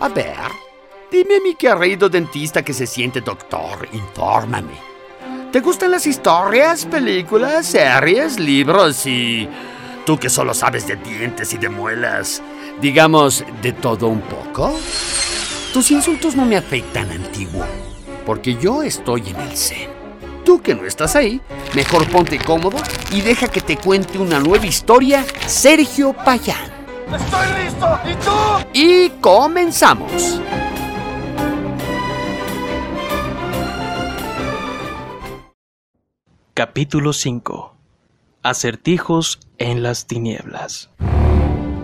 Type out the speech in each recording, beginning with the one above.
A ver, dime mi querido dentista que se siente doctor, infórmame. ¿Te gustan las historias, películas, series, libros y... tú que solo sabes de dientes y de muelas, digamos, de todo un poco? Tus insultos no me afectan, antiguo, porque yo estoy en el zen. Tú que no estás ahí, mejor ponte cómodo y deja que te cuente una nueva historia, Sergio Payán. ¡Estoy listo! ¿Y tú? Y comenzamos. Capítulo 5 Acertijos en las tinieblas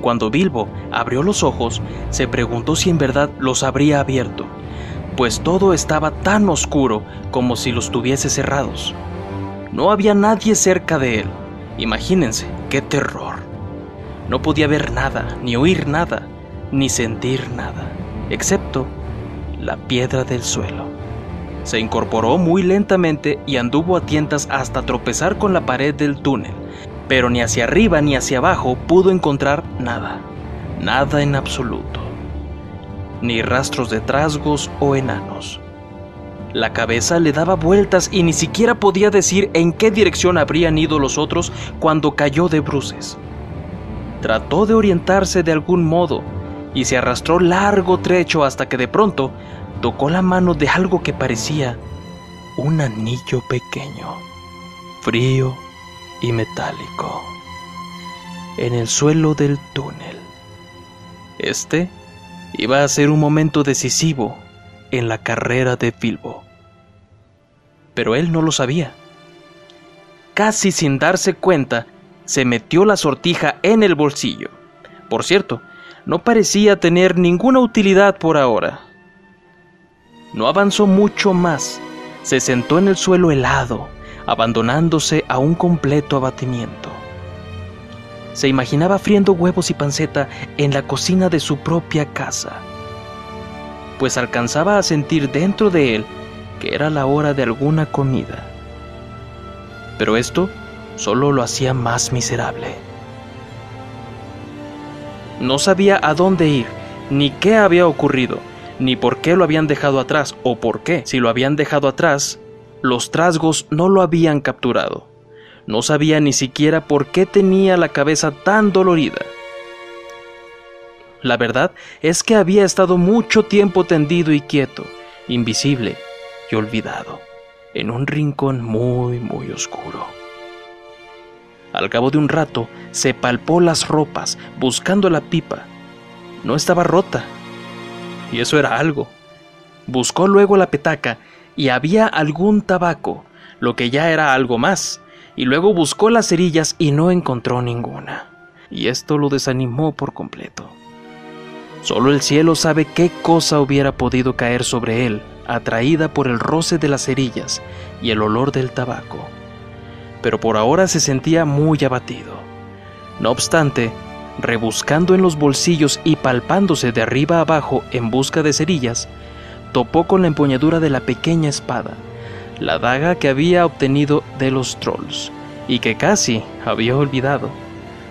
Cuando Bilbo abrió los ojos, se preguntó si en verdad los habría abierto, pues todo estaba tan oscuro como si los tuviese cerrados. No había nadie cerca de él. Imagínense, qué terror. No podía ver nada, ni oír nada, ni sentir nada, excepto la piedra del suelo. Se incorporó muy lentamente y anduvo a tientas hasta tropezar con la pared del túnel, pero ni hacia arriba ni hacia abajo pudo encontrar nada, nada en absoluto, ni rastros de trasgos o enanos. La cabeza le daba vueltas y ni siquiera podía decir en qué dirección habrían ido los otros cuando cayó de bruces. Trató de orientarse de algún modo y se arrastró largo trecho hasta que de pronto tocó la mano de algo que parecía un anillo pequeño, frío y metálico, en el suelo del túnel. Este iba a ser un momento decisivo en la carrera de Bilbo. Pero él no lo sabía. Casi sin darse cuenta, se metió la sortija en el bolsillo. Por cierto, no parecía tener ninguna utilidad por ahora. No avanzó mucho más. Se sentó en el suelo helado, abandonándose a un completo abatimiento. Se imaginaba friendo huevos y panceta en la cocina de su propia casa, pues alcanzaba a sentir dentro de él que era la hora de alguna comida. Pero esto solo lo hacía más miserable. No sabía a dónde ir, ni qué había ocurrido, ni por qué lo habían dejado atrás, o por qué, si lo habían dejado atrás, los trasgos no lo habían capturado. No sabía ni siquiera por qué tenía la cabeza tan dolorida. La verdad es que había estado mucho tiempo tendido y quieto, invisible y olvidado, en un rincón muy, muy oscuro. Al cabo de un rato, se palpó las ropas, buscando la pipa. No estaba rota. Y eso era algo. Buscó luego la petaca y había algún tabaco, lo que ya era algo más. Y luego buscó las cerillas y no encontró ninguna. Y esto lo desanimó por completo. Solo el cielo sabe qué cosa hubiera podido caer sobre él, atraída por el roce de las cerillas y el olor del tabaco pero por ahora se sentía muy abatido. No obstante, rebuscando en los bolsillos y palpándose de arriba abajo en busca de cerillas, topó con la empuñadura de la pequeña espada, la daga que había obtenido de los trolls y que casi había olvidado.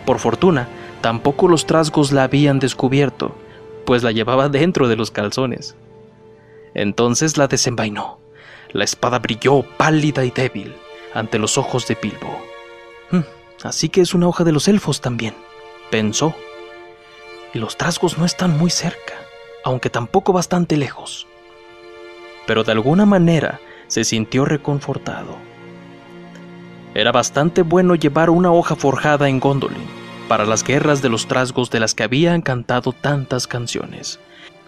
Por fortuna, tampoco los trasgos la habían descubierto, pues la llevaba dentro de los calzones. Entonces la desenvainó. La espada brilló pálida y débil ante los ojos de Bilbo. Hmm, así que es una hoja de los elfos también, pensó. Y los trasgos no están muy cerca, aunque tampoco bastante lejos. Pero de alguna manera se sintió reconfortado. Era bastante bueno llevar una hoja forjada en Gondolin para las guerras de los trasgos de las que habían cantado tantas canciones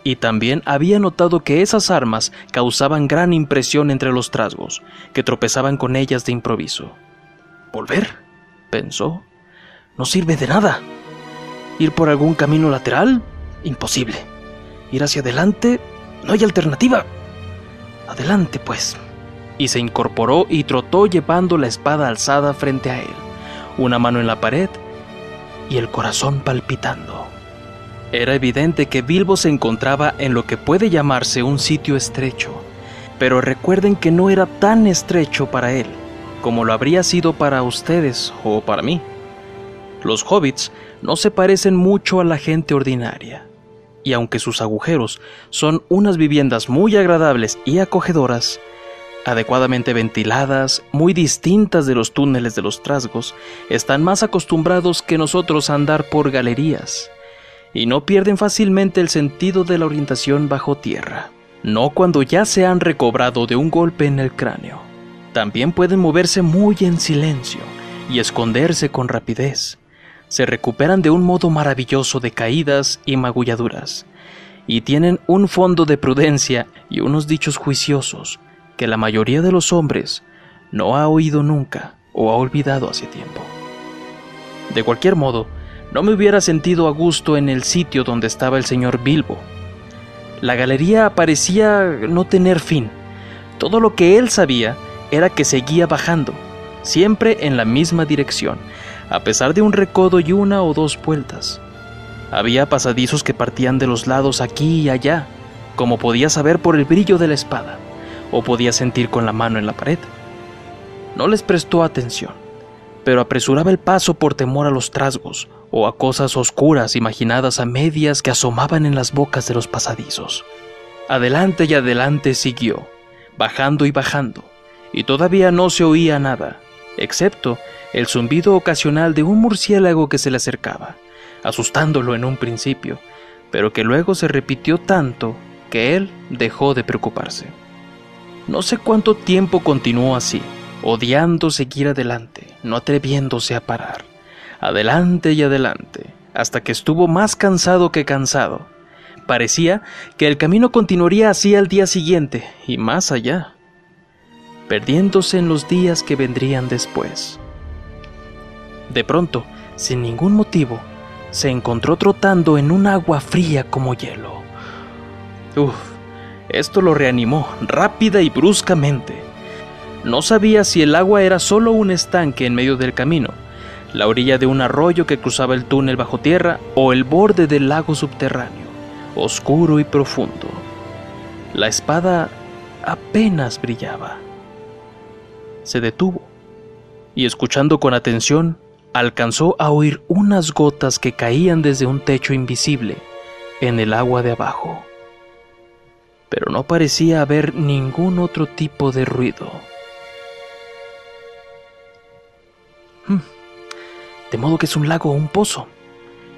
y también había notado que esas armas causaban gran impresión entre los trasgos, que tropezaban con ellas de improviso. ¿Volver? pensó. No sirve de nada. ¿Ir por algún camino lateral? Imposible. ¿Ir hacia adelante? No hay alternativa. Adelante, pues. Y se incorporó y trotó llevando la espada alzada frente a él, una mano en la pared y el corazón palpitando. Era evidente que Bilbo se encontraba en lo que puede llamarse un sitio estrecho, pero recuerden que no era tan estrecho para él como lo habría sido para ustedes o para mí. Los hobbits no se parecen mucho a la gente ordinaria. y aunque sus agujeros son unas viviendas muy agradables y acogedoras, adecuadamente ventiladas, muy distintas de los túneles de los trasgos, están más acostumbrados que nosotros a andar por galerías y no pierden fácilmente el sentido de la orientación bajo tierra, no cuando ya se han recobrado de un golpe en el cráneo. También pueden moverse muy en silencio y esconderse con rapidez. Se recuperan de un modo maravilloso de caídas y magulladuras, y tienen un fondo de prudencia y unos dichos juiciosos que la mayoría de los hombres no ha oído nunca o ha olvidado hace tiempo. De cualquier modo, no me hubiera sentido a gusto en el sitio donde estaba el señor Bilbo. La galería parecía no tener fin. Todo lo que él sabía era que seguía bajando, siempre en la misma dirección, a pesar de un recodo y una o dos vueltas. Había pasadizos que partían de los lados aquí y allá, como podía saber por el brillo de la espada o podía sentir con la mano en la pared. No les prestó atención, pero apresuraba el paso por temor a los trasgos o a cosas oscuras imaginadas a medias que asomaban en las bocas de los pasadizos. Adelante y adelante siguió, bajando y bajando, y todavía no se oía nada, excepto el zumbido ocasional de un murciélago que se le acercaba, asustándolo en un principio, pero que luego se repitió tanto que él dejó de preocuparse. No sé cuánto tiempo continuó así, odiando seguir adelante, no atreviéndose a parar. Adelante y adelante, hasta que estuvo más cansado que cansado. Parecía que el camino continuaría así al día siguiente y más allá, perdiéndose en los días que vendrían después. De pronto, sin ningún motivo, se encontró trotando en un agua fría como hielo. Uf, esto lo reanimó rápida y bruscamente. No sabía si el agua era solo un estanque en medio del camino, la orilla de un arroyo que cruzaba el túnel bajo tierra o el borde del lago subterráneo, oscuro y profundo. La espada apenas brillaba. Se detuvo y escuchando con atención, alcanzó a oír unas gotas que caían desde un techo invisible en el agua de abajo pero no parecía haber ningún otro tipo de ruido. De modo que es un lago o un pozo,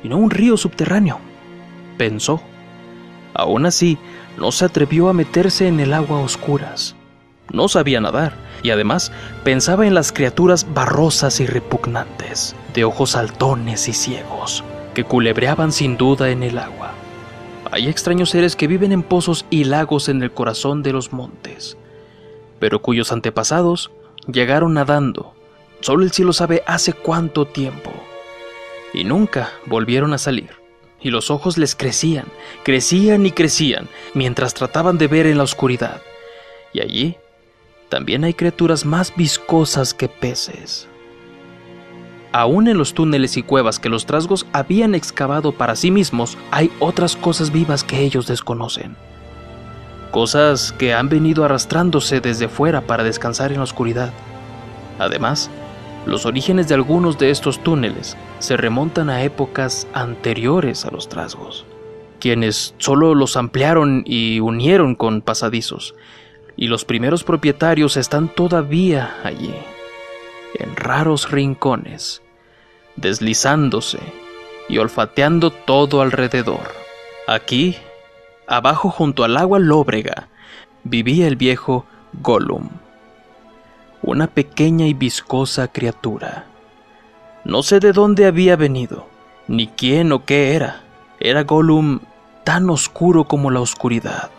y no un río subterráneo, pensó. Aún así, no se atrevió a meterse en el agua a oscuras. No sabía nadar, y además pensaba en las criaturas barrosas y repugnantes, de ojos saltones y ciegos, que culebreaban sin duda en el agua. Hay extraños seres que viven en pozos y lagos en el corazón de los montes, pero cuyos antepasados llegaron nadando, solo el cielo sabe hace cuánto tiempo, y nunca volvieron a salir. Y los ojos les crecían, crecían y crecían, mientras trataban de ver en la oscuridad. Y allí también hay criaturas más viscosas que peces. Aún en los túneles y cuevas que los trasgos habían excavado para sí mismos, hay otras cosas vivas que ellos desconocen. Cosas que han venido arrastrándose desde fuera para descansar en la oscuridad. Además, los orígenes de algunos de estos túneles se remontan a épocas anteriores a los trasgos, quienes solo los ampliaron y unieron con pasadizos, y los primeros propietarios están todavía allí en raros rincones, deslizándose y olfateando todo alrededor. Aquí, abajo junto al agua lóbrega, vivía el viejo Gollum, una pequeña y viscosa criatura. No sé de dónde había venido, ni quién o qué era. Era Gollum tan oscuro como la oscuridad,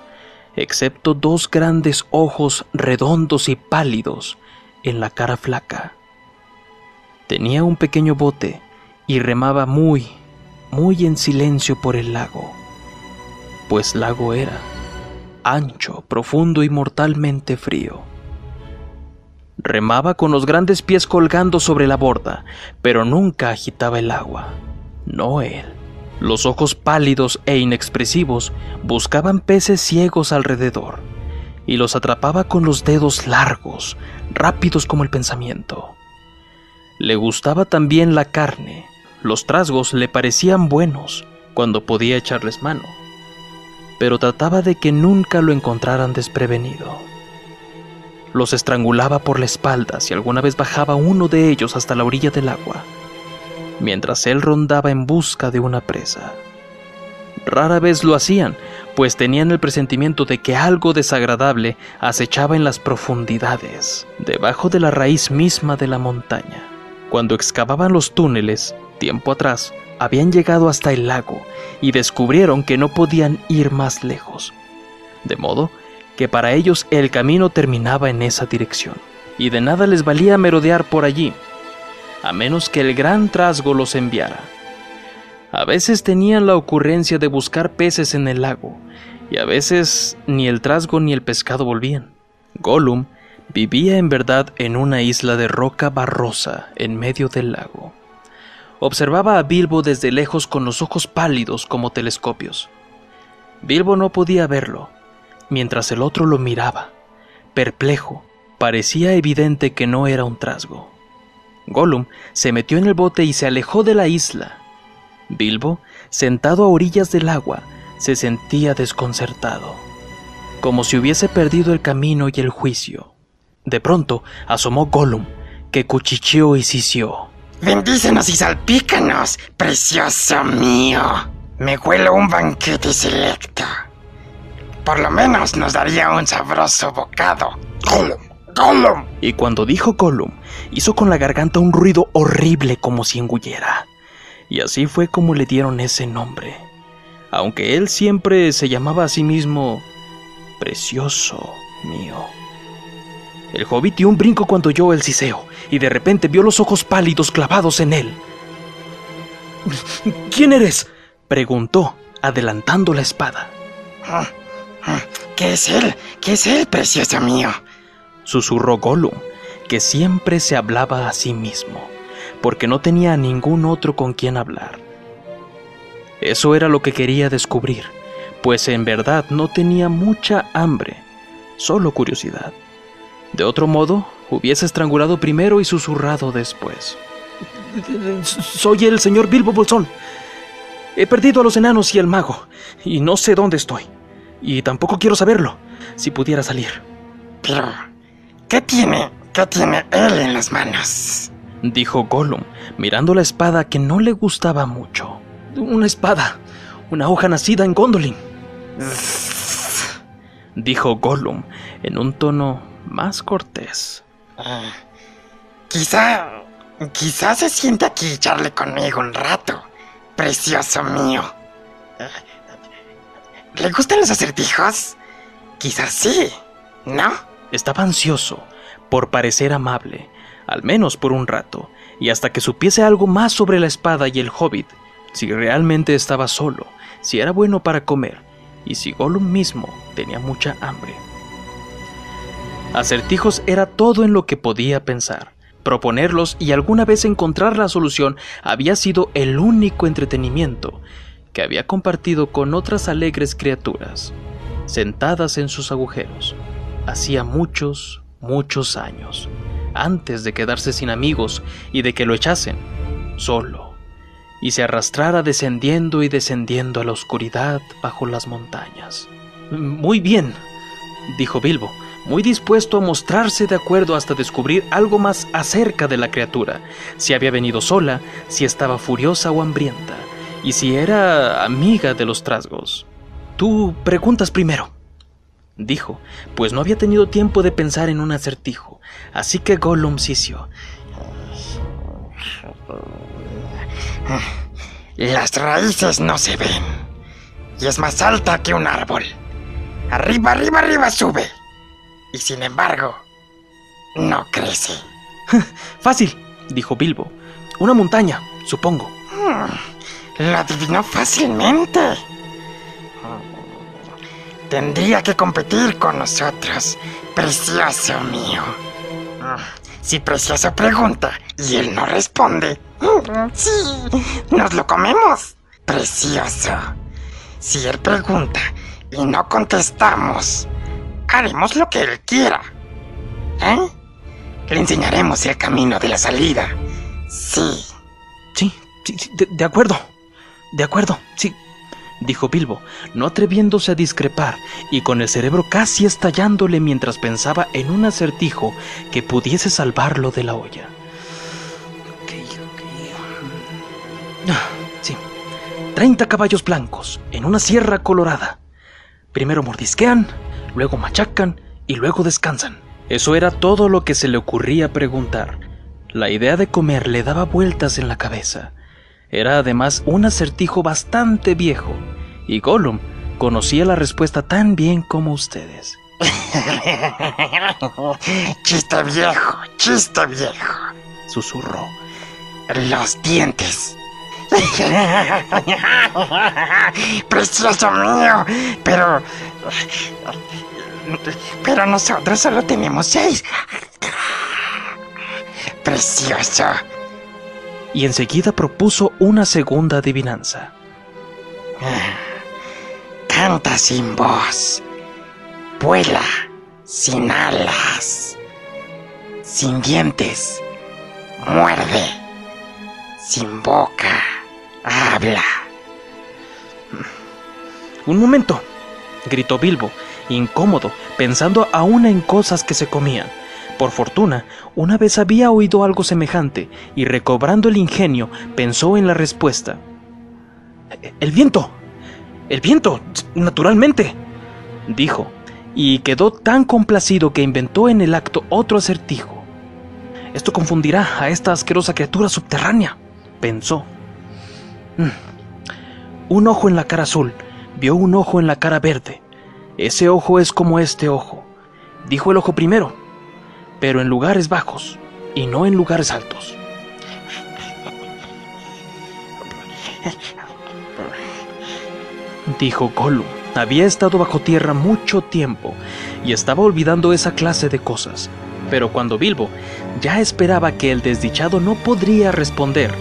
excepto dos grandes ojos redondos y pálidos en la cara flaca. Tenía un pequeño bote y remaba muy, muy en silencio por el lago, pues lago era, ancho, profundo y mortalmente frío. Remaba con los grandes pies colgando sobre la borda, pero nunca agitaba el agua. No él. Los ojos pálidos e inexpresivos buscaban peces ciegos alrededor, y los atrapaba con los dedos largos, rápidos como el pensamiento. Le gustaba también la carne. Los trasgos le parecían buenos cuando podía echarles mano, pero trataba de que nunca lo encontraran desprevenido. Los estrangulaba por la espalda si alguna vez bajaba uno de ellos hasta la orilla del agua, mientras él rondaba en busca de una presa. Rara vez lo hacían, pues tenían el presentimiento de que algo desagradable acechaba en las profundidades, debajo de la raíz misma de la montaña. Cuando excavaban los túneles, tiempo atrás, habían llegado hasta el lago y descubrieron que no podían ir más lejos. De modo que para ellos el camino terminaba en esa dirección, y de nada les valía merodear por allí, a menos que el gran trasgo los enviara. A veces tenían la ocurrencia de buscar peces en el lago, y a veces ni el trasgo ni el pescado volvían. Gollum vivía en verdad en una isla de roca barrosa en medio del lago. Observaba a Bilbo desde lejos con los ojos pálidos como telescopios. Bilbo no podía verlo, mientras el otro lo miraba. Perplejo, parecía evidente que no era un trasgo. Gollum se metió en el bote y se alejó de la isla. Bilbo, sentado a orillas del agua, se sentía desconcertado, como si hubiese perdido el camino y el juicio. De pronto asomó Gollum, que cuchicheó y sisió. Bendícenos y salpícanos, precioso mío. Me huelo un banquete selecto. Por lo menos nos daría un sabroso bocado. Gollum, Gollum. Y cuando dijo Gollum, hizo con la garganta un ruido horrible como si engullera. Y así fue como le dieron ese nombre. Aunque él siempre se llamaba a sí mismo Precioso mío. El hobbit dio un brinco cuando oyó el siseo y de repente vio los ojos pálidos clavados en él. ¿Quién eres? preguntó, adelantando la espada. ¿Qué es él? ¿Qué es él, precioso mío? Susurró Gollum, que siempre se hablaba a sí mismo, porque no tenía a ningún otro con quien hablar. Eso era lo que quería descubrir, pues en verdad no tenía mucha hambre, solo curiosidad. De otro modo, hubiese estrangulado primero y susurrado después. Soy el señor Bilbo Bolsón. He perdido a los enanos y al mago, y no sé dónde estoy. Y tampoco quiero saberlo, si pudiera salir. Pero, ¿qué tiene? ¿Qué tiene él en las manos? Dijo Gollum, mirando la espada que no le gustaba mucho. Una espada, una hoja nacida en Gondolin. Dijo Gollum en un tono más cortés. Ah, quizá. Quizá se siente aquí y charle conmigo un rato. Precioso mío. ¿Le gustan los acertijos? Quizás sí, ¿no? Estaba ansioso por parecer amable, al menos por un rato, y hasta que supiese algo más sobre la espada y el hobbit, si realmente estaba solo, si era bueno para comer, y si Gollum mismo tenía mucha hambre. Acertijos era todo en lo que podía pensar. Proponerlos y alguna vez encontrar la solución había sido el único entretenimiento que había compartido con otras alegres criaturas, sentadas en sus agujeros, hacía muchos, muchos años, antes de quedarse sin amigos y de que lo echasen, solo, y se arrastrara descendiendo y descendiendo a la oscuridad bajo las montañas. Muy bien, dijo Bilbo, muy dispuesto a mostrarse de acuerdo hasta descubrir algo más acerca de la criatura, si había venido sola, si estaba furiosa o hambrienta, y si era amiga de los trasgos. Tú preguntas primero, dijo, pues no había tenido tiempo de pensar en un acertijo, así que Gollum sisió. Las raíces no se ven, y es más alta que un árbol. Arriba, arriba, arriba sube y sin embargo, no crece. Fácil, dijo Bilbo. Una montaña, supongo. Hmm, lo adivinó fácilmente. Tendría que competir con nosotros, precioso mío. Si Precioso pregunta y él no responde, sí, nos lo comemos. Precioso. Si él pregunta y no contestamos, haremos lo que él quiera. ¿Eh? Le enseñaremos el camino de la salida. Sí. Sí, sí, de, acuerdo. De acuerdo, sí. dijo Bilbo, no atreviéndose a discrepar y con el cerebro casi estallándole mientras pensaba en un acertijo que pudiese salvarlo de la olla. Ah, sí, 30 caballos blancos en una sierra colorada. Primero mordisquean, luego machacan y luego descansan. Eso era todo lo que se le ocurría preguntar. La idea de comer le daba vueltas en la cabeza. Era además un acertijo bastante viejo, y Gollum conocía la respuesta tan bien como ustedes. chiste viejo, chiste viejo, susurró. Los dientes. Precioso mío, pero... Pero nosotros solo tenemos seis. Precioso. Y enseguida propuso una segunda adivinanza. Canta sin voz. Vuela sin alas. Sin dientes. Muerde. Sin boca. Habla. Un momento, gritó Bilbo, incómodo, pensando aún en cosas que se comían. Por fortuna, una vez había oído algo semejante y recobrando el ingenio, pensó en la respuesta. El viento. El viento, naturalmente, dijo, y quedó tan complacido que inventó en el acto otro acertijo. Esto confundirá a esta asquerosa criatura subterránea, pensó. Mm. Un ojo en la cara azul vio un ojo en la cara verde. Ese ojo es como este ojo, dijo el ojo primero, pero en lugares bajos y no en lugares altos. Dijo Gollum. Había estado bajo tierra mucho tiempo y estaba olvidando esa clase de cosas. Pero cuando Bilbo ya esperaba que el desdichado no podría responder,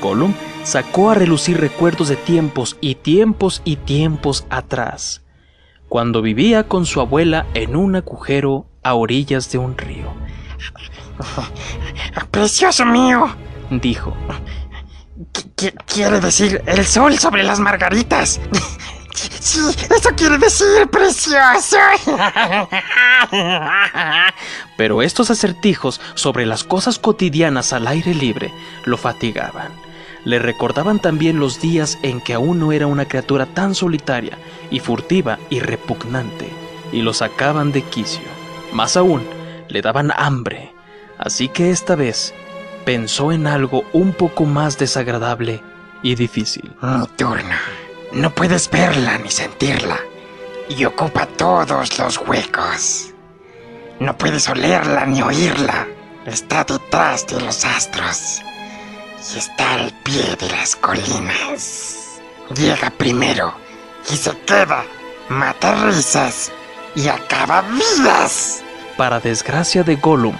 Gollum sacó a relucir recuerdos de tiempos y tiempos y tiempos atrás, cuando vivía con su abuela en un agujero a orillas de un río. Precioso mío, dijo. quiere decir el sol sobre las margaritas. Sí, eso quiere decir precioso. Pero estos acertijos sobre las cosas cotidianas al aire libre lo fatigaban le recordaban también los días en que aún no era una criatura tan solitaria y furtiva y repugnante, y lo sacaban de quicio. Más aún, le daban hambre, así que esta vez pensó en algo un poco más desagradable y difícil. Mi turno. No puedes verla ni sentirla, y ocupa todos los huecos. No puedes olerla ni oírla. Está detrás de los astros y está al pie de las colinas. Llega primero y se queda, mata risas y acaba vidas. Para desgracia de Gollum,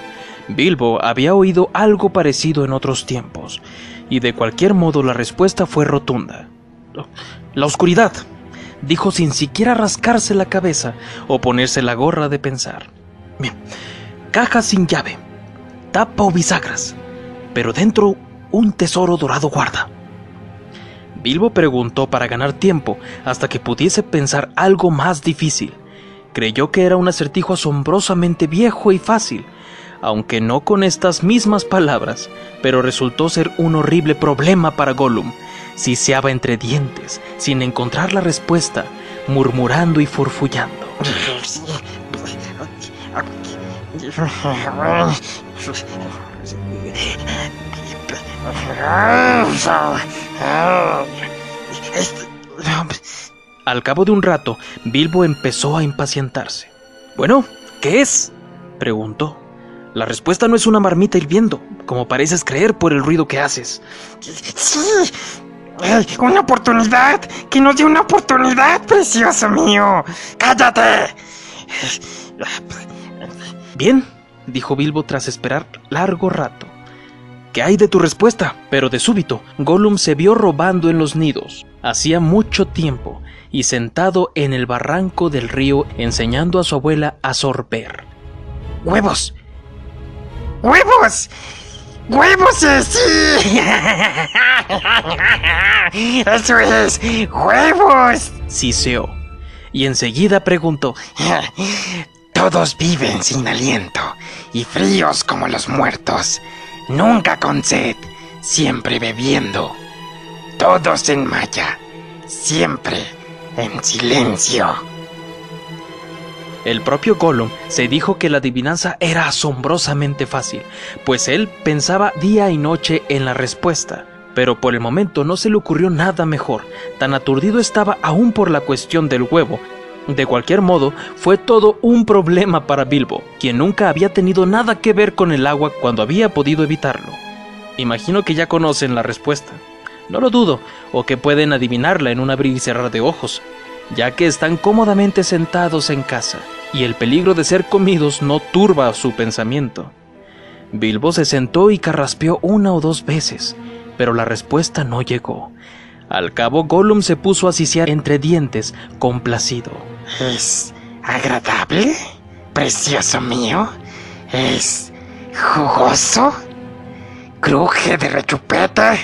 Bilbo había oído algo parecido en otros tiempos, y de cualquier modo la respuesta fue rotunda. La oscuridad, dijo sin siquiera rascarse la cabeza o ponerse la gorra de pensar. Bien, caja sin llave, tapa o bisagras, pero dentro un tesoro dorado guarda. Bilbo preguntó para ganar tiempo hasta que pudiese pensar algo más difícil. Creyó que era un acertijo asombrosamente viejo y fácil, aunque no con estas mismas palabras, pero resultó ser un horrible problema para Gollum. Siseaba entre dientes, sin encontrar la respuesta, murmurando y furfullando. Al cabo de un rato, Bilbo empezó a impacientarse. Bueno, ¿qué es? preguntó. La respuesta no es una marmita hirviendo, como pareces creer por el ruido que haces. Sí, una oportunidad, que nos dé una oportunidad, precioso mío. Cállate. Bien, dijo Bilbo tras esperar largo rato. ¿Qué hay de tu respuesta? Pero de súbito, Gollum se vio robando en los nidos. Hacía mucho tiempo, y sentado en el barranco del río enseñando a su abuela a sorber. ¡Huevos! ¡Huevos! ¡Huevos, eh, sí! ¡Eso es! ¡Huevos! Siseó. Y enseguida preguntó: Todos viven sin aliento y fríos como los muertos, nunca con sed, siempre bebiendo. Todos en malla, siempre en silencio. El propio Gollum se dijo que la adivinanza era asombrosamente fácil, pues él pensaba día y noche en la respuesta. Pero por el momento no se le ocurrió nada mejor, tan aturdido estaba aún por la cuestión del huevo. De cualquier modo, fue todo un problema para Bilbo, quien nunca había tenido nada que ver con el agua cuando había podido evitarlo. Imagino que ya conocen la respuesta. No lo dudo, o que pueden adivinarla en un abrir y cerrar de ojos, ya que están cómodamente sentados en casa y el peligro de ser comidos no turba su pensamiento. Bilbo se sentó y carraspeó una o dos veces, pero la respuesta no llegó. Al cabo, Gollum se puso a sisear entre dientes, complacido. ¿Es agradable? Precioso mío. ¿Es jugoso? ¿Cruje de rechupeta?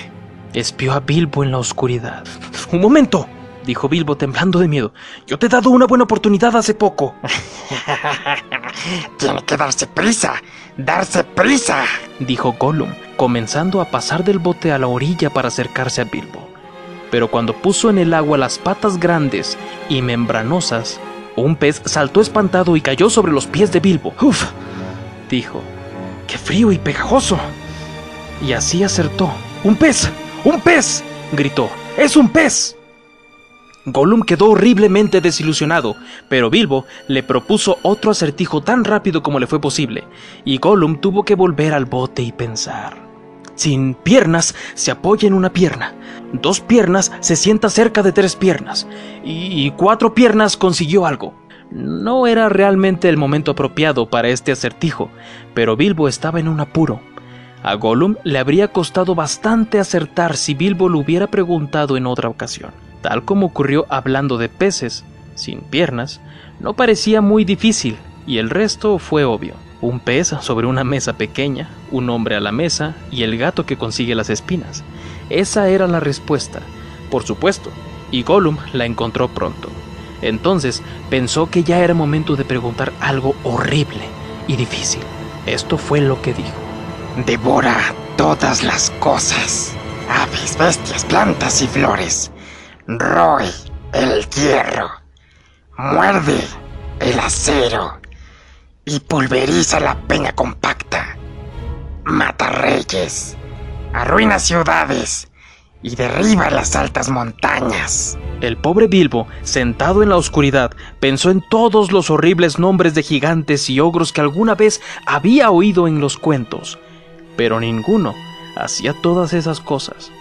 Espió a Bilbo en la oscuridad. ¡Un momento! dijo Bilbo temblando de miedo. Yo te he dado una buena oportunidad hace poco. Tiene que darse prisa, darse prisa, dijo Gollum, comenzando a pasar del bote a la orilla para acercarse a Bilbo. Pero cuando puso en el agua las patas grandes y membranosas, un pez saltó espantado y cayó sobre los pies de Bilbo. ¡Uf! dijo. ¡Qué frío y pegajoso! Y así acertó. ¡Un pez! ¡Un pez! gritó. ¡Es un pez! Gollum quedó horriblemente desilusionado, pero Bilbo le propuso otro acertijo tan rápido como le fue posible, y Gollum tuvo que volver al bote y pensar. Sin piernas se apoya en una pierna, dos piernas se sienta cerca de tres piernas, y cuatro piernas consiguió algo. No era realmente el momento apropiado para este acertijo, pero Bilbo estaba en un apuro. A Gollum le habría costado bastante acertar si Bilbo lo hubiera preguntado en otra ocasión tal como ocurrió hablando de peces, sin piernas, no parecía muy difícil, y el resto fue obvio. Un pez sobre una mesa pequeña, un hombre a la mesa y el gato que consigue las espinas. Esa era la respuesta, por supuesto, y Gollum la encontró pronto. Entonces pensó que ya era momento de preguntar algo horrible y difícil. Esto fue lo que dijo. Devora todas las cosas, aves, bestias, plantas y flores roe el hierro, muerde el acero y pulveriza la peña compacta. Mata reyes, arruina ciudades y derriba las altas montañas. El pobre Bilbo, sentado en la oscuridad, pensó en todos los horribles nombres de gigantes y ogros que alguna vez había oído en los cuentos, pero ninguno hacía todas esas cosas.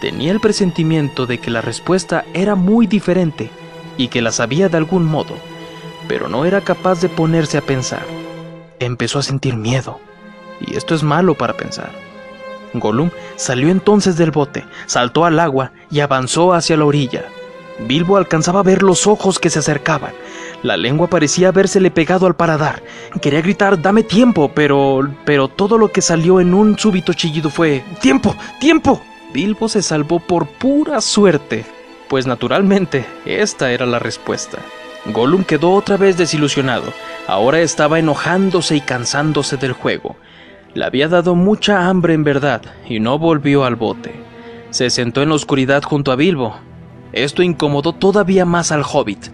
Tenía el presentimiento de que la respuesta era muy diferente y que la sabía de algún modo, pero no era capaz de ponerse a pensar. Empezó a sentir miedo, y esto es malo para pensar. Gollum salió entonces del bote, saltó al agua y avanzó hacia la orilla. Bilbo alcanzaba a ver los ojos que se acercaban. La lengua parecía habérsele pegado al paradar. Quería gritar, dame tiempo, pero... pero todo lo que salió en un súbito chillido fue, ¡Tiempo! ¡Tiempo! Bilbo se salvó por pura suerte, pues naturalmente esta era la respuesta. Gollum quedó otra vez desilusionado. Ahora estaba enojándose y cansándose del juego. Le había dado mucha hambre en verdad y no volvió al bote. Se sentó en la oscuridad junto a Bilbo. Esto incomodó todavía más al hobbit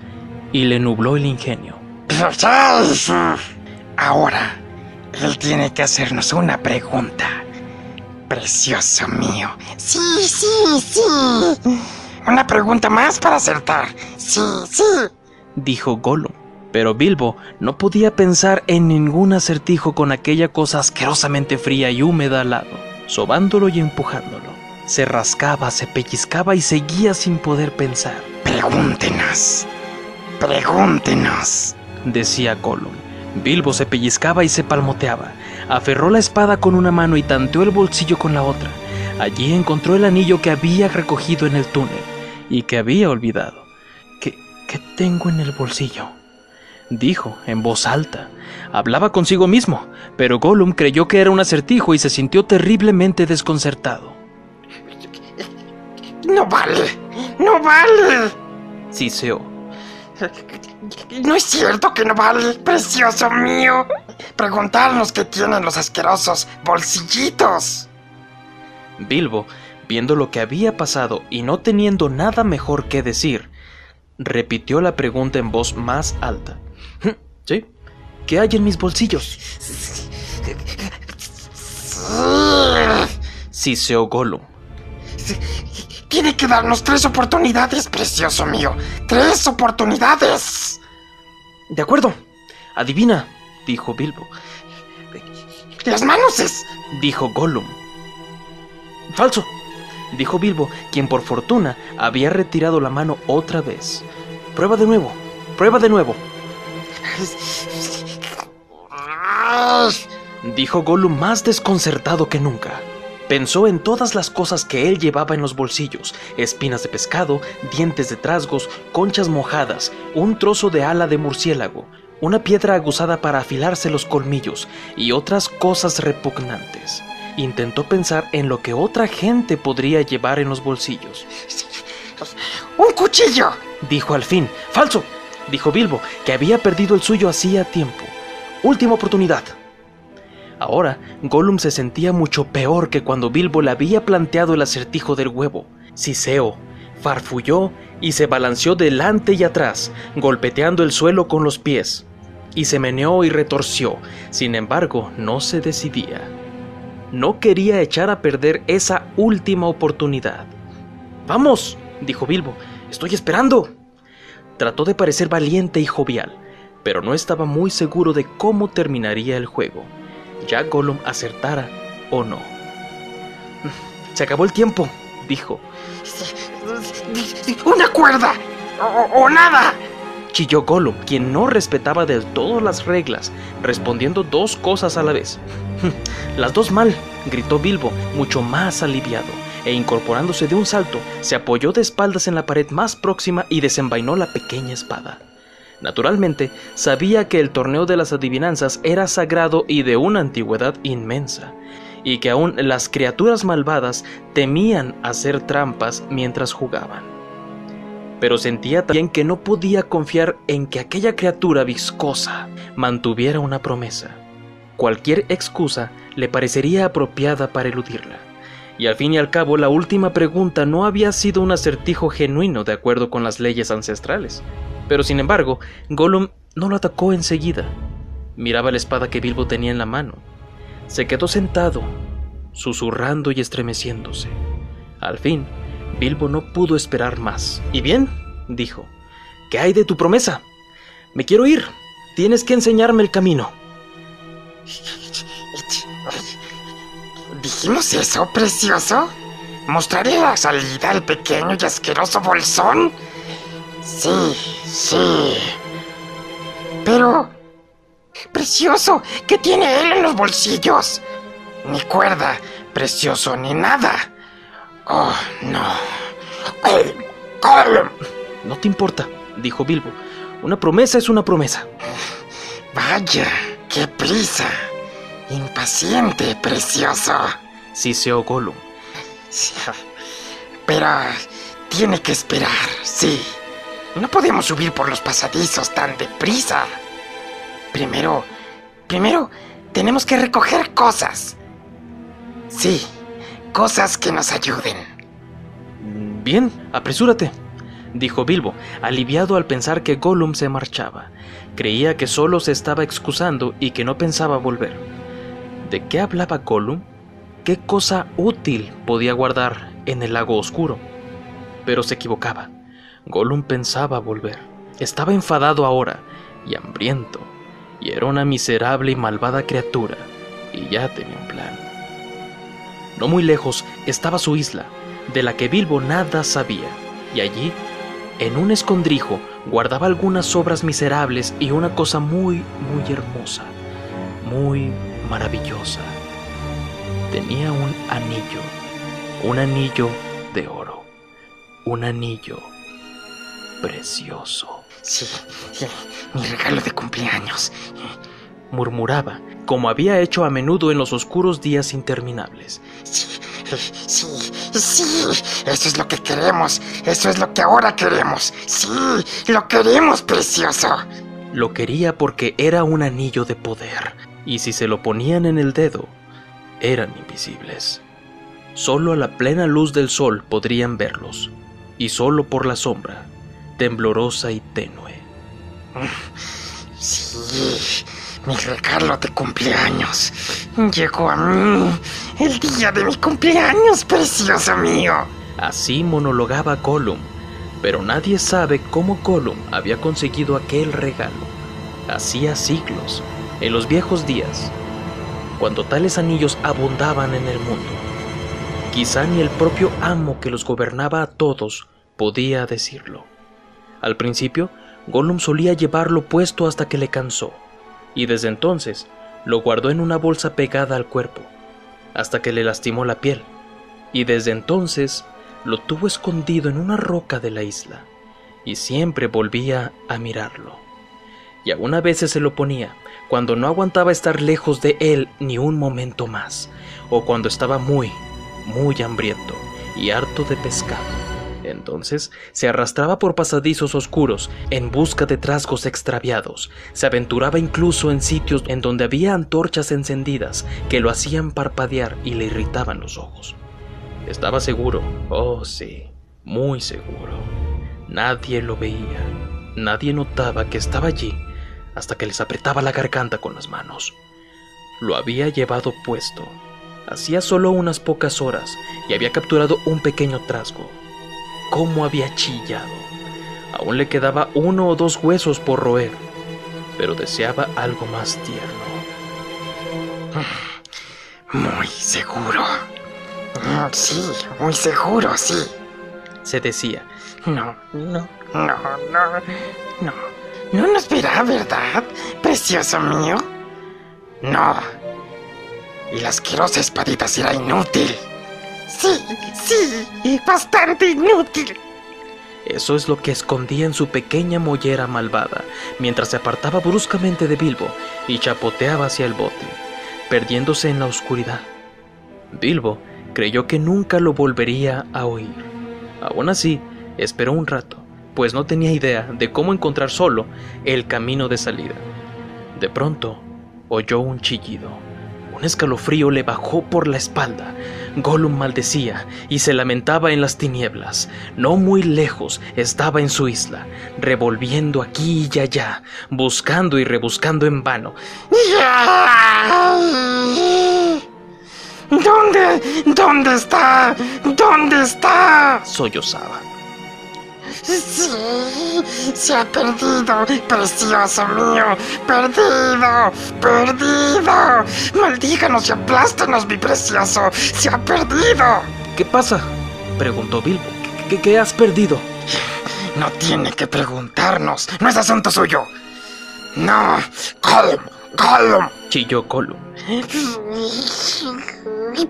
y le nubló el ingenio. Ahora, él tiene que hacernos una pregunta precioso mío. Sí, sí, sí. Una pregunta más para acertar. Sí, sí. Dijo Gollum. Pero Bilbo no podía pensar en ningún acertijo con aquella cosa asquerosamente fría y húmeda al lado, sobándolo y empujándolo. Se rascaba, se pellizcaba y seguía sin poder pensar. Pregúntenos, pregúntenos, decía Gollum. Bilbo se pellizcaba y se palmoteaba. Aferró la espada con una mano y tanteó el bolsillo con la otra. Allí encontró el anillo que había recogido en el túnel y que había olvidado. ¿Qué, tengo en el bolsillo? dijo en voz alta. Hablaba consigo mismo, pero Gollum creyó que era un acertijo y se sintió terriblemente desconcertado. No vale, no vale. Siseó. No es cierto que no vale, precioso mío. Preguntarnos qué tienen los asquerosos bolsillitos. Bilbo, viendo lo que había pasado y no teniendo nada mejor que decir, repitió la pregunta en voz más alta. ¿Sí? ¿Qué hay en mis bolsillos? Siseó Gollum. Tiene que darnos tres oportunidades, precioso mío. Tres oportunidades. De acuerdo. Adivina, dijo Bilbo. Las manos es... Dijo Gollum. Falso, dijo Bilbo, quien por fortuna había retirado la mano otra vez. Prueba de nuevo, prueba de nuevo. Dijo Gollum más desconcertado que nunca. Pensó en todas las cosas que él llevaba en los bolsillos, espinas de pescado, dientes de trasgos, conchas mojadas, un trozo de ala de murciélago, una piedra aguzada para afilarse los colmillos y otras cosas repugnantes. Intentó pensar en lo que otra gente podría llevar en los bolsillos. ¡Un cuchillo! Dijo al fin. ¡Falso! Dijo Bilbo, que había perdido el suyo hacía tiempo. Última oportunidad. Ahora, Gollum se sentía mucho peor que cuando Bilbo le había planteado el acertijo del huevo. Siseo, farfulló y se balanceó delante y atrás, golpeteando el suelo con los pies. Y se meneó y retorció, sin embargo, no se decidía. No quería echar a perder esa última oportunidad. Vamos, dijo Bilbo, estoy esperando. Trató de parecer valiente y jovial, pero no estaba muy seguro de cómo terminaría el juego ya Gollum acertara o no. Se acabó el tiempo, dijo. ¡Una cuerda! ¡O, o nada! Chilló Gollum, quien no respetaba del todo las reglas, respondiendo dos cosas a la vez. Las dos mal, gritó Bilbo, mucho más aliviado, e incorporándose de un salto, se apoyó de espaldas en la pared más próxima y desenvainó la pequeña espada. Naturalmente, sabía que el torneo de las adivinanzas era sagrado y de una antigüedad inmensa, y que aún las criaturas malvadas temían hacer trampas mientras jugaban. Pero sentía también que no podía confiar en que aquella criatura viscosa mantuviera una promesa. Cualquier excusa le parecería apropiada para eludirla. Y al fin y al cabo, la última pregunta no había sido un acertijo genuino de acuerdo con las leyes ancestrales, pero sin embargo, Gollum no lo atacó enseguida. Miraba la espada que Bilbo tenía en la mano. Se quedó sentado, susurrando y estremeciéndose. Al fin, Bilbo no pudo esperar más. ¿Y bien? dijo. ¿Qué hay de tu promesa? Me quiero ir. Tienes que enseñarme el camino. ¿Dijimos eso, precioso? ¿Mostraré la salida al pequeño y asqueroso bolsón? Sí, sí. Pero... Precioso, ¿qué tiene él en los bolsillos? Ni cuerda, precioso, ni nada. Oh, no. No te importa, dijo Bilbo. Una promesa es una promesa. Vaya, qué prisa. Impaciente, precioso. Siseó Gollum. Pero tiene que esperar, sí. No podemos subir por los pasadizos tan deprisa. Primero, primero, tenemos que recoger cosas. Sí, cosas que nos ayuden. Bien, apresúrate, dijo Bilbo, aliviado al pensar que Gollum se marchaba. Creía que solo se estaba excusando y que no pensaba volver. ¿De qué hablaba Gollum? ¿Qué cosa útil podía guardar en el lago oscuro? Pero se equivocaba. Gollum pensaba volver. Estaba enfadado ahora y hambriento, y era una miserable y malvada criatura, y ya tenía un plan. No muy lejos estaba su isla, de la que Bilbo nada sabía, y allí, en un escondrijo, guardaba algunas obras miserables y una cosa muy, muy hermosa, muy maravillosa. Tenía un anillo, un anillo de oro, un anillo precioso. sí, sí, mi regalo de cumpleaños. murmuraba, como había hecho a menudo en los oscuros días interminables. Sí, sí, sí, eso es lo que queremos, eso es lo que ahora queremos. Sí, lo queremos, precioso. Lo quería porque era un anillo de poder, y si se lo ponían en el dedo, eran invisibles. Solo a la plena luz del sol podrían verlos, y solo por la sombra, temblorosa y tenue. Sí, mi regalo de cumpleaños llegó a mí el día de mi cumpleaños, precioso mío. Así monologaba Gollum, pero nadie sabe cómo Gollum había conseguido aquel regalo. Hacía siglos, en los viejos días, cuando tales anillos abundaban en el mundo. Quizá ni el propio amo que los gobernaba a todos podía decirlo. Al principio, Gollum solía llevarlo puesto hasta que le cansó, y desde entonces lo guardó en una bolsa pegada al cuerpo, hasta que le lastimó la piel, y desde entonces lo tuvo escondido en una roca de la isla, y siempre volvía a mirarlo. Y algunas veces se lo ponía cuando no aguantaba estar lejos de él ni un momento más, o cuando estaba muy, muy hambriento y harto de pescado. Entonces se arrastraba por pasadizos oscuros en busca de trasgos extraviados, se aventuraba incluso en sitios en donde había antorchas encendidas que lo hacían parpadear y le irritaban los ojos. Estaba seguro, oh sí, muy seguro. Nadie lo veía, nadie notaba que estaba allí hasta que les apretaba la garganta con las manos. Lo había llevado puesto. Hacía solo unas pocas horas y había capturado un pequeño trasgo. ¿Cómo había chillado? Aún le quedaba uno o dos huesos por roer, pero deseaba algo más tierno. Muy seguro. Sí, muy seguro, sí. Se decía, No, no, no, no, no. No nos verá, ¿verdad, precioso mío? No. Y la asquerosa espadita será inútil. Sí, sí, bastante inútil. Eso es lo que escondía en su pequeña mollera malvada, mientras se apartaba bruscamente de Bilbo y chapoteaba hacia el bote, perdiéndose en la oscuridad. Bilbo creyó que nunca lo volvería a oír. Aún así, esperó un rato, pues no tenía idea de cómo encontrar solo el camino de salida. De pronto, oyó un chillido. Un escalofrío le bajó por la espalda. Gollum maldecía y se lamentaba en las tinieblas. No muy lejos estaba en su isla, revolviendo aquí y allá, buscando y rebuscando en vano. ¿Dónde? ¿Dónde está? ¿Dónde está? Sollozaba. Sí, se ha perdido, precioso mío. Perdido, perdido. Maldíganos y aplástanos, mi precioso. Se ha perdido. ¿Qué pasa? preguntó Bilbo. ¿Qué, qué has perdido? No tiene que preguntarnos. No es asunto suyo. No, Gollum, Gollum. chilló Gollum.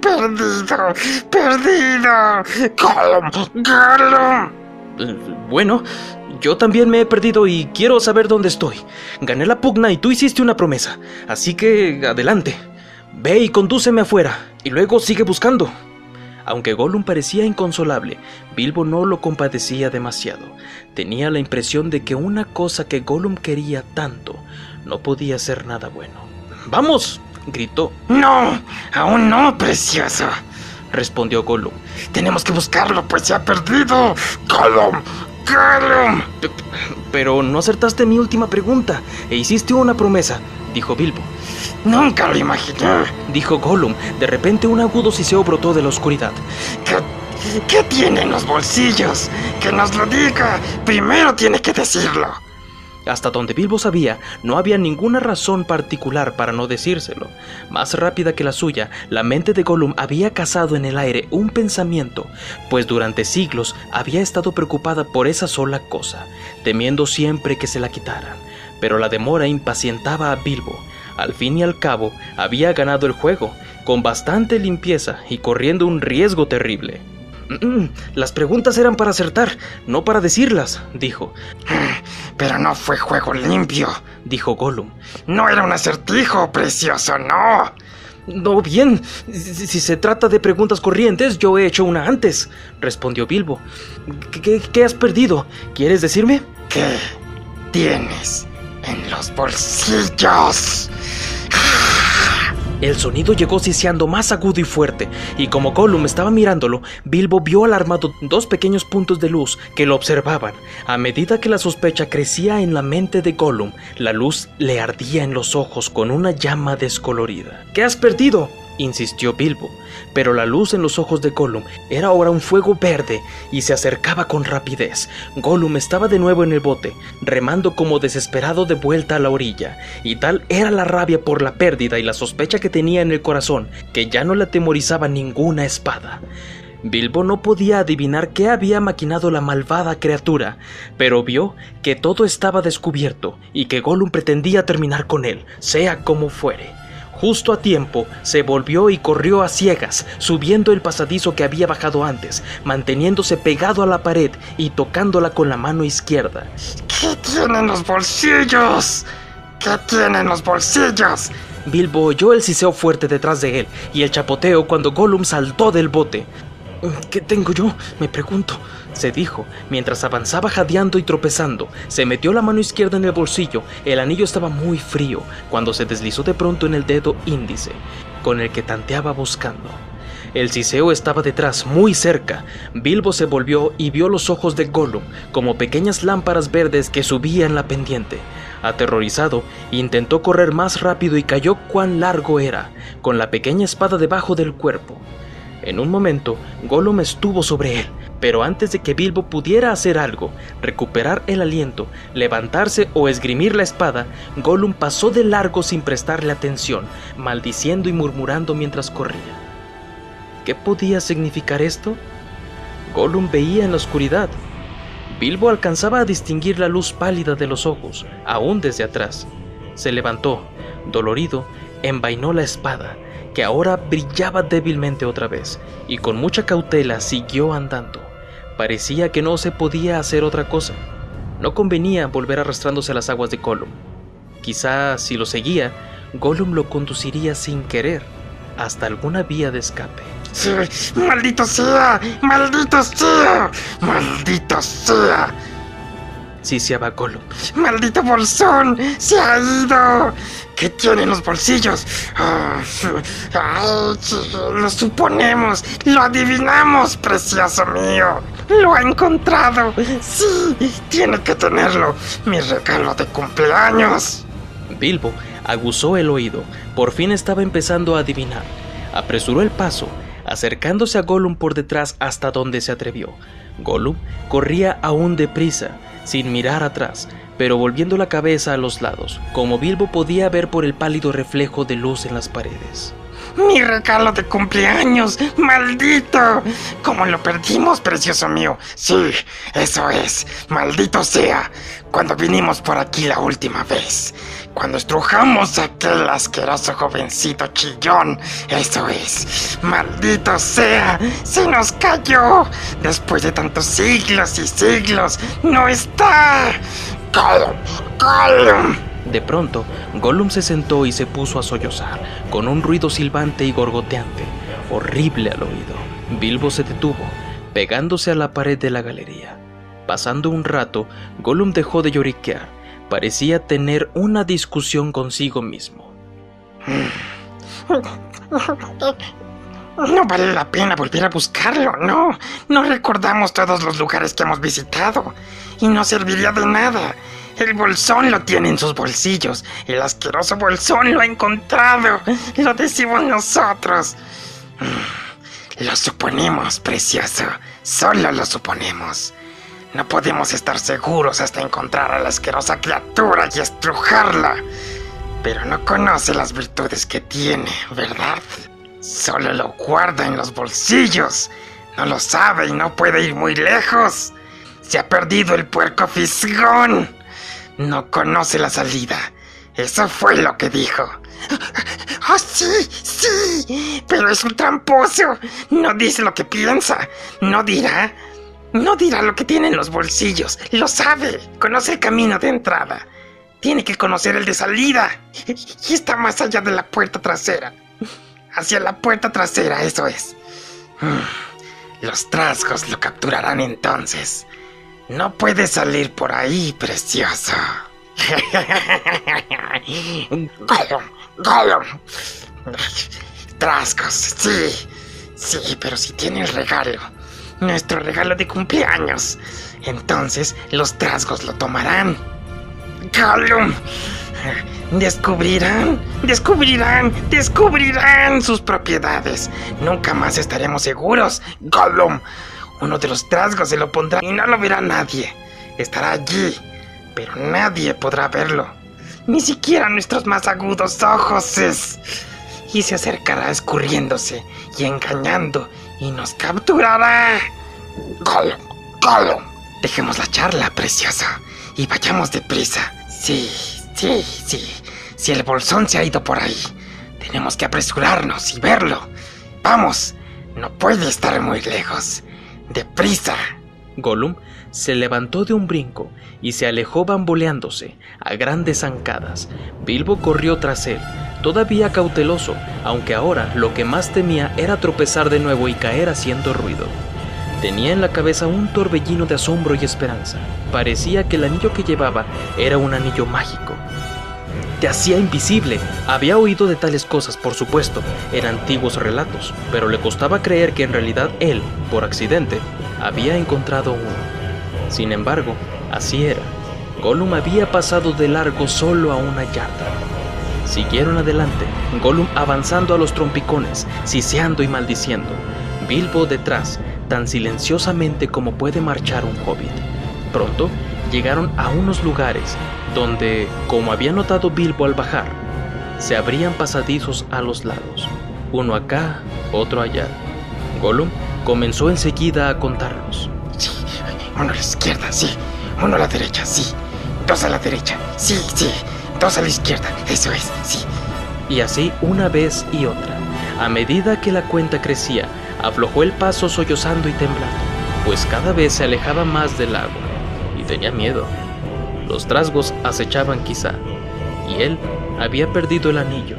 Perdido, perdido. Gollum, Gollum. Bueno, yo también me he perdido y quiero saber dónde estoy. Gané la pugna y tú hiciste una promesa, así que adelante. Ve y condúceme afuera, y luego sigue buscando. Aunque Gollum parecía inconsolable, Bilbo no lo compadecía demasiado. Tenía la impresión de que una cosa que Gollum quería tanto no podía ser nada bueno. ¡Vamos! gritó, No, aún no, precioso. Respondió Gollum. Tenemos que buscarlo, pues se ha perdido. Gollum, Gollum. Pero no acertaste mi última pregunta e hiciste una promesa, dijo Bilbo. Nunca lo imaginé. Dijo Gollum. De repente un agudo siseo brotó de la oscuridad. ¿Qué, qué tiene en los bolsillos? Que nos lo diga. Primero tiene que decirlo. Hasta donde Bilbo sabía, no había ninguna razón particular para no decírselo. Más rápida que la suya, la mente de Gollum había cazado en el aire un pensamiento, pues durante siglos había estado preocupada por esa sola cosa, temiendo siempre que se la quitaran. Pero la demora impacientaba a Bilbo. Al fin y al cabo, había ganado el juego, con bastante limpieza y corriendo un riesgo terrible. "Mm, Las preguntas eran para acertar, no para decirlas, dijo. Pero no fue juego limpio, dijo Gollum. No era un acertijo, precioso, no. No, bien. Si, se trata de preguntas corrientes, yo he hecho una antes, respondió Bilbo. ¿Qué, qué has perdido? ¿Quieres decirme? ¿Qué tienes en los bolsillos? El sonido llegó siseando más agudo y fuerte, y como Gollum estaba mirándolo, Bilbo vio alarmado dos pequeños puntos de luz que lo observaban. A medida que la sospecha crecía en la mente de Gollum, la luz le ardía en los ojos con una llama descolorida. ¿Qué has perdido? Insistió Bilbo, pero la luz en los ojos de Gollum era ahora un fuego verde y se acercaba con rapidez. Gollum estaba de nuevo en el bote, remando como desesperado de vuelta a la orilla, y tal era la rabia por la pérdida y la sospecha que tenía en el corazón, que ya no le atemorizaba ninguna espada. Bilbo no podía adivinar qué había maquinado la malvada criatura, pero vio que todo estaba descubierto y que Gollum pretendía terminar con él, sea como fuere. Justo a tiempo, se volvió y corrió a ciegas, subiendo el pasadizo que había bajado antes, manteniéndose pegado a la pared y tocándola con la mano izquierda. ¿Qué tienen los bolsillos? ¿Qué tienen los bolsillos? Bilbo oyó el siseo fuerte detrás de él y el chapoteo cuando Gollum saltó del bote. ¿Qué tengo yo? Me pregunto se dijo, mientras avanzaba jadeando y tropezando. Se metió la mano izquierda en el bolsillo. El anillo estaba muy frío cuando se deslizó de pronto en el dedo índice, con el que tanteaba buscando. El siseo estaba detrás, muy cerca. Bilbo se volvió y vio los ojos de Gollum como pequeñas lámparas verdes que subían la pendiente. Aterrorizado, intentó correr más rápido y cayó cuán largo era, con la pequeña espada debajo del cuerpo. En un momento, Gollum estuvo sobre él, pero antes de que Bilbo pudiera hacer algo, recuperar el aliento, levantarse o esgrimir la espada, Gollum pasó de largo sin prestarle atención, maldiciendo y murmurando mientras corría. ¿Qué podía significar esto? Gollum veía en la oscuridad. Bilbo alcanzaba a distinguir la luz pálida de los ojos, aún desde atrás. Se levantó, dolorido, envainó la espada, que ahora brillaba débilmente otra vez, y con mucha cautela siguió andando. Parecía que no se podía hacer otra cosa. No convenía volver arrastrándose a las aguas de Gollum. Quizá si lo seguía, Gollum lo conduciría sin querer hasta alguna vía de escape. ¡Maldito sea! ¡Maldito sea! ¡Maldito sea! Ciciaba Gollum. ¡Maldito bolsón! ¡Se ha ido! ¿Qué tiene en los bolsillos? Ah, lo suponemos, lo adivinamos, precioso mío. Lo ha encontrado. Sí, tiene que tenerlo. Mi regalo de cumpleaños. Bilbo aguzó el oído. Por fin estaba empezando a adivinar. Apresuró el paso, acercándose a Gollum por detrás hasta donde se atrevió. Gollum corría aún deprisa, sin mirar atrás, pero volviendo la cabeza a los lados, como Bilbo podía ver por el pálido reflejo de luz en las paredes. Mi regalo de cumpleaños, maldito. ¿Cómo lo perdimos, precioso mío? Sí, eso es, maldito sea. Cuando vinimos por aquí la última vez, cuando estrujamos a aquel asqueroso jovencito chillón, eso es, maldito sea, se nos cayó. Después de tantos siglos y siglos, no está. De pronto, Gollum se sentó y se puso a sollozar, con un ruido silbante y gorgoteante, horrible al oído. Bilbo se detuvo, pegándose a la pared de la galería. Pasando un rato, Gollum dejó de lloriquear. Parecía tener una discusión consigo mismo. No vale la pena volver a buscarlo, no. No recordamos todos los lugares que hemos visitado. Y no serviría de nada. El bolsón lo tiene en sus bolsillos. El asqueroso bolsón lo ha encontrado. Lo decimos nosotros. Mm, lo suponemos, precioso. Solo lo suponemos. No podemos estar seguros hasta encontrar a la asquerosa criatura y estrujarla. Pero no conoce las virtudes que tiene, ¿verdad? Solo lo guarda en los bolsillos. No lo sabe y no puede ir muy lejos. Se ha perdido el puerco fisgón. No conoce la salida. Eso fue lo que dijo. ¡Oh, sí! ¡Sí! Pero es un tramposo. No dice lo que piensa. No dirá. No dirá lo que tiene en los bolsillos. Lo sabe. Conoce el camino de entrada. Tiene que conocer el de salida. Y está más allá de la puerta trasera. Hacia la puerta trasera, eso es. Mm, los trasgos lo capturarán entonces. No puede salir por ahí, precioso. Gollum, Gollum. Trasgos, sí. Sí, pero si tiene el regalo. Nuestro regalo de cumpleaños. Entonces los trasgos lo tomarán. Gollum. Descubrirán, descubrirán, descubrirán sus propiedades. Nunca más estaremos seguros. Gollum. Uno de los trasgos se lo pondrá y no lo verá nadie. Estará allí, pero nadie podrá verlo. Ni siquiera nuestros más agudos ojos. Y se acercará escurriéndose y engañando y nos capturará. Gollum, Gollum. Dejemos la charla, preciosa, y vayamos deprisa. Sí, sí, sí. Si el bolsón se ha ido por ahí, tenemos que apresurarnos y verlo. Vamos, no puede estar muy lejos. ¡Deprisa! Gollum se levantó de un brinco y se alejó bamboleándose a grandes zancadas. Bilbo corrió tras él, todavía cauteloso, aunque ahora lo que más temía era tropezar de nuevo y caer haciendo ruido. Tenía en la cabeza un torbellino de asombro y esperanza. Parecía que el anillo que llevaba era un anillo mágico. Te hacía invisible. Había oído de tales cosas, por supuesto, en antiguos relatos, pero le costaba creer que en realidad él, por accidente, había encontrado uno. Sin embargo, así era. Gollum había pasado de largo solo a una yarda. Siguieron adelante, Gollum avanzando a los trompicones, siseando y maldiciendo. Bilbo detrás, tan silenciosamente como puede marchar un hobbit. Pronto llegaron a unos lugares donde, como había notado Bilbo al bajar, se abrían pasadizos a los lados, uno acá, otro allá. Gollum comenzó enseguida a contarlos. Sí, uno a la izquierda, sí. Uno a la derecha, sí. Dos a la derecha, sí, sí. Dos a la izquierda, eso es, sí. Y así una vez y otra. A medida que la cuenta crecía, aflojó el paso sollozando y temblando, pues cada vez se alejaba más del agua y tenía miedo. Los trasgos acechaban quizá, y él había perdido el anillo.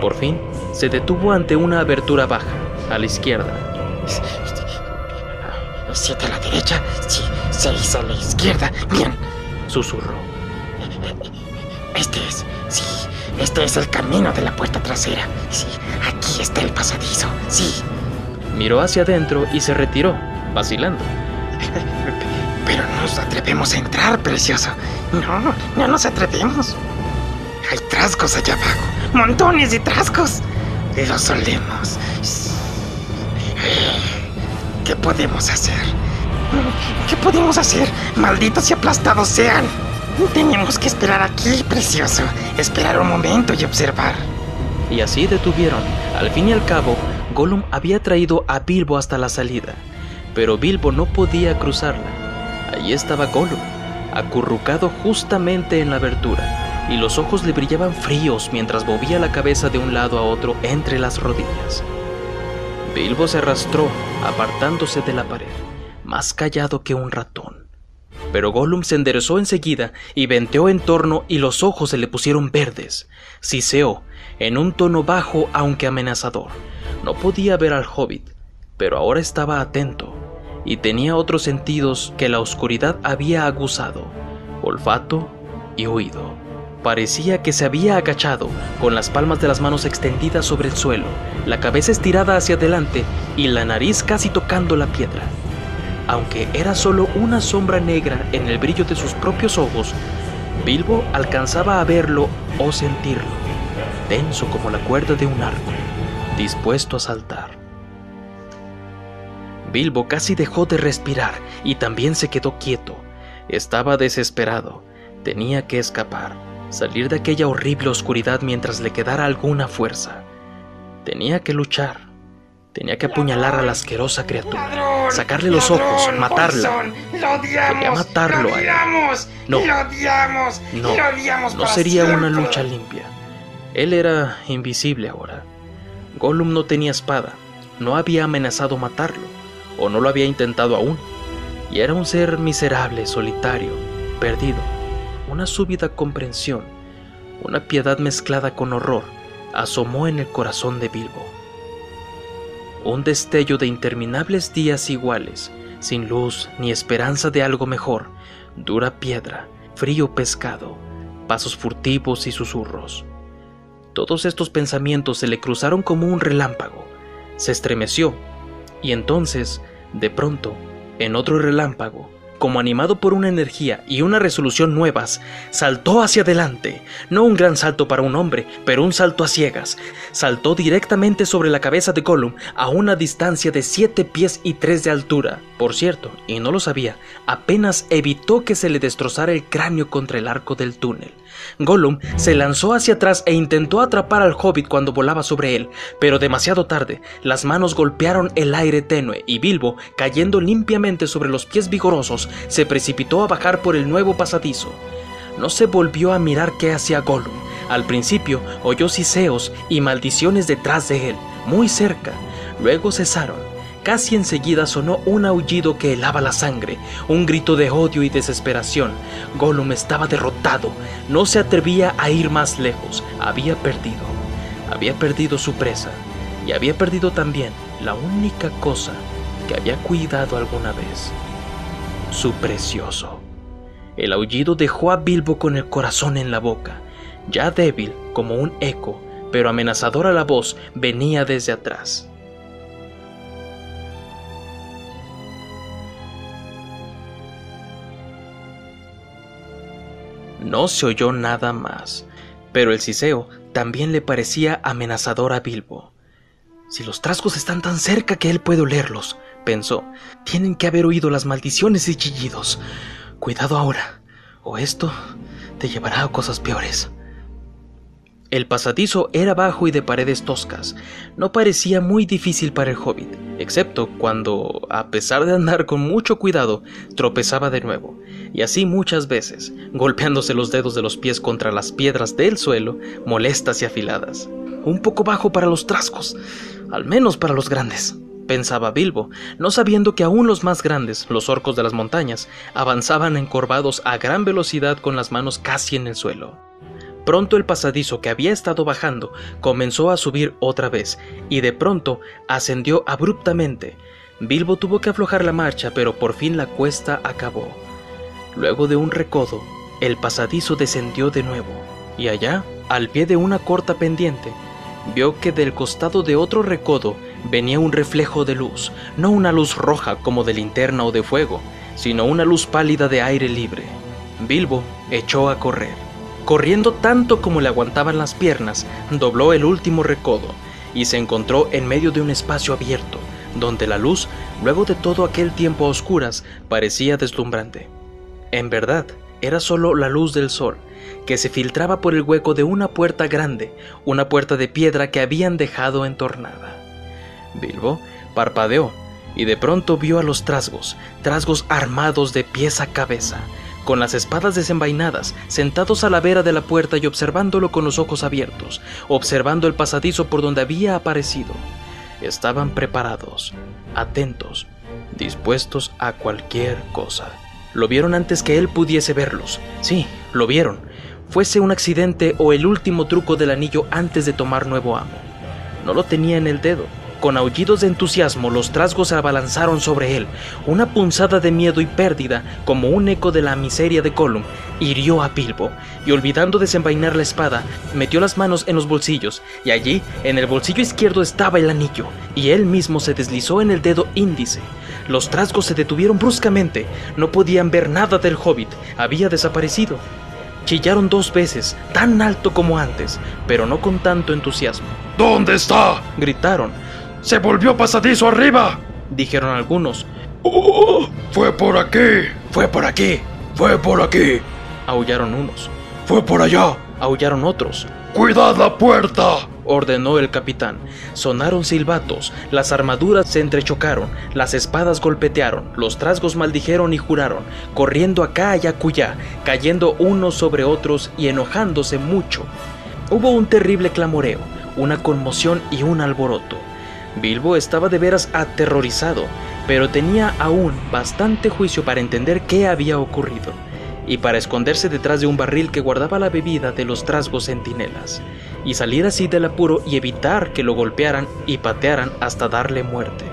Por fin, se detuvo ante una abertura baja, a la izquierda. Siete a la derecha, sí, seis a la izquierda. Bien, susurró. Este es, sí, este es el camino de la puerta trasera. Sí, aquí está el pasadizo, sí. Miró hacia adentro y se retiró, vacilando. Nos atrevemos a entrar, precioso. No, no nos atrevemos. Hay trasgos allá abajo. Montones de trasgos. Los solemos. ¿Qué podemos hacer? ¿Qué podemos hacer? Malditos y aplastados sean. Tenemos que esperar aquí, precioso. Esperar un momento y observar. Y así detuvieron. Al fin y al cabo, Gollum había traído a Bilbo hasta la salida, pero Bilbo no podía cruzarla. Allí estaba Gollum, acurrucado justamente en la abertura, y los ojos le brillaban fríos mientras movía la cabeza de un lado a otro entre las rodillas. Bilbo se arrastró, apartándose de la pared, más callado que un ratón. Pero Gollum se enderezó enseguida y venteó en torno y los ojos se le pusieron verdes. Siseó, en un tono bajo aunque amenazador. No podía ver al hobbit, pero ahora estaba atento y tenía otros sentidos que la oscuridad había aguzado, olfato y oído. Parecía que se había agachado, con las palmas de las manos extendidas sobre el suelo, la cabeza estirada hacia adelante y la nariz casi tocando la piedra. Aunque era solo una sombra negra en el brillo de sus propios ojos, Bilbo alcanzaba a verlo o sentirlo, denso como la cuerda de un arco, dispuesto a saltar. Bilbo casi dejó de respirar y también se quedó quieto. Estaba desesperado. Tenía que escapar, salir de aquella horrible oscuridad mientras le quedara alguna fuerza. Tenía que luchar. Tenía que apuñalar a la asquerosa criatura, sacarle los ojos, matarla. Quería matarlo a él. No, no, no sería una lucha limpia. Él era invisible ahora. Gollum no tenía espada, no había amenazado matarlo, o no lo había intentado aún. y era un ser miserable, solitario, perdido. Una súbita comprensión, una piedad mezclada con horror, asomó en el corazón de Bilbo. Un destello de interminables días iguales, sin luz ni esperanza de algo mejor, dura piedra, frío pescado, pasos furtivos y susurros. Todos estos pensamientos se le cruzaron como un relámpago. Se estremeció, y entonces, de pronto, en otro relámpago, como animado por una energía y una resolución nuevas, saltó hacia adelante, no un gran salto para un hombre, pero un salto a ciegas. Saltó directamente sobre la cabeza de Gollum a una distancia de siete pies y tres de altura. Por cierto, y no lo sabía, apenas evitó que se le destrozara el cráneo contra el arco del túnel. Gollum se lanzó hacia atrás e intentó atrapar al hobbit cuando volaba sobre él, pero demasiado tarde, las manos golpearon el aire tenue y Bilbo, cayendo limpiamente sobre los pies vigorosos, se precipitó a bajar por el nuevo pasadizo. No se volvió a mirar qué hacía Gollum. Al principio oyó siseos y maldiciones detrás de él, muy cerca. Luego cesaron Casi enseguida sonó un aullido que helaba la sangre, un grito de odio y desesperación. Gollum estaba derrotado, no se atrevía a ir más lejos, había perdido. Había perdido su presa y había perdido también la única cosa que había cuidado alguna vez, su precioso. El aullido dejó a Bilbo con el corazón en la boca, ya débil como un eco, pero amenazadora la voz venía desde atrás. No se oyó nada más, pero el siseo también le parecía amenazador a Bilbo. Si los trasgos están tan cerca que él puede olerlos, pensó, tienen que haber oído las maldiciones y chillidos. Cuidado ahora, o esto te llevará a cosas peores. El pasadizo era bajo y de paredes toscas. No parecía muy difícil para el hobbit, excepto cuando, a pesar de andar con mucho cuidado, tropezaba de nuevo, y así muchas veces, golpeándose los dedos de los pies contra las piedras del suelo, molestas y afiladas. Un poco bajo para los trascos, al menos para los grandes, pensaba Bilbo, no sabiendo que aún los más grandes, los orcos de las montañas, avanzaban encorvados a gran velocidad con las manos casi en el suelo. Pronto el pasadizo que había estado bajando comenzó a subir otra vez, y de pronto ascendió abruptamente. Bilbo tuvo que aflojar la marcha, pero por fin la cuesta acabó. Luego de un recodo, el pasadizo descendió de nuevo, y allá, al pie de una corta pendiente, vio que del costado de otro recodo venía un reflejo de luz, no una luz roja como de linterna o de fuego, sino una luz pálida de aire libre. Bilbo echó a correr. Corriendo tanto como le aguantaban las piernas, dobló el último recodo y se encontró en medio de un espacio abierto, donde la luz, luego de todo aquel tiempo a oscuras, parecía deslumbrante. En verdad, era solo la luz del sol, que se filtraba por el hueco de una puerta grande, una puerta de piedra que habían dejado entornada. Bilbo parpadeó y de pronto vio a los trasgos, trasgos armados de pies a cabeza, con las espadas desenvainadas, sentados a la vera de la puerta y observándolo con los ojos abiertos, observando el pasadizo por donde había aparecido. Estaban preparados, atentos, dispuestos a cualquier cosa. Lo vieron antes que él pudiese verlos. Sí, lo vieron. Fuese un accidente o el último truco del anillo antes de tomar nuevo amo. No lo tenía en el dedo, con aullidos de entusiasmo, los trasgos se abalanzaron sobre él. Una punzada de miedo y pérdida, como un eco de la miseria de Gollum, hirió a Bilbo, y olvidando desenvainar la espada, metió las manos en los bolsillos, y allí, en el bolsillo izquierdo estaba el anillo, y él mismo se deslizó en el dedo índice. Los trasgos se detuvieron bruscamente, no podían ver nada del hobbit, había desaparecido. Chillaron dos veces, tan alto como antes, pero no con tanto entusiasmo. ¿Dónde está? Gritaron, ¡Se volvió pasadizo arriba! dijeron algunos. ¡Oh! ¡Fue por aquí! ¡Fue por aquí! ¡Fue por aquí! aullaron unos. ¡Fue por allá! aullaron otros. ¡Cuidad la puerta! ordenó el capitán. Sonaron silbatos, las armaduras se entrechocaron, las espadas golpetearon, los trasgos maldijeron y juraron, corriendo acá y acullá, cayendo unos sobre otros y enojándose mucho. Hubo un terrible clamoreo, una conmoción y un alboroto. Bilbo estaba de veras aterrorizado, pero tenía aún bastante juicio para entender qué había ocurrido y para esconderse detrás de un barril que guardaba la bebida de los trasgos centinelas, y salir así del apuro y evitar que lo golpearan y patearan hasta darle muerte,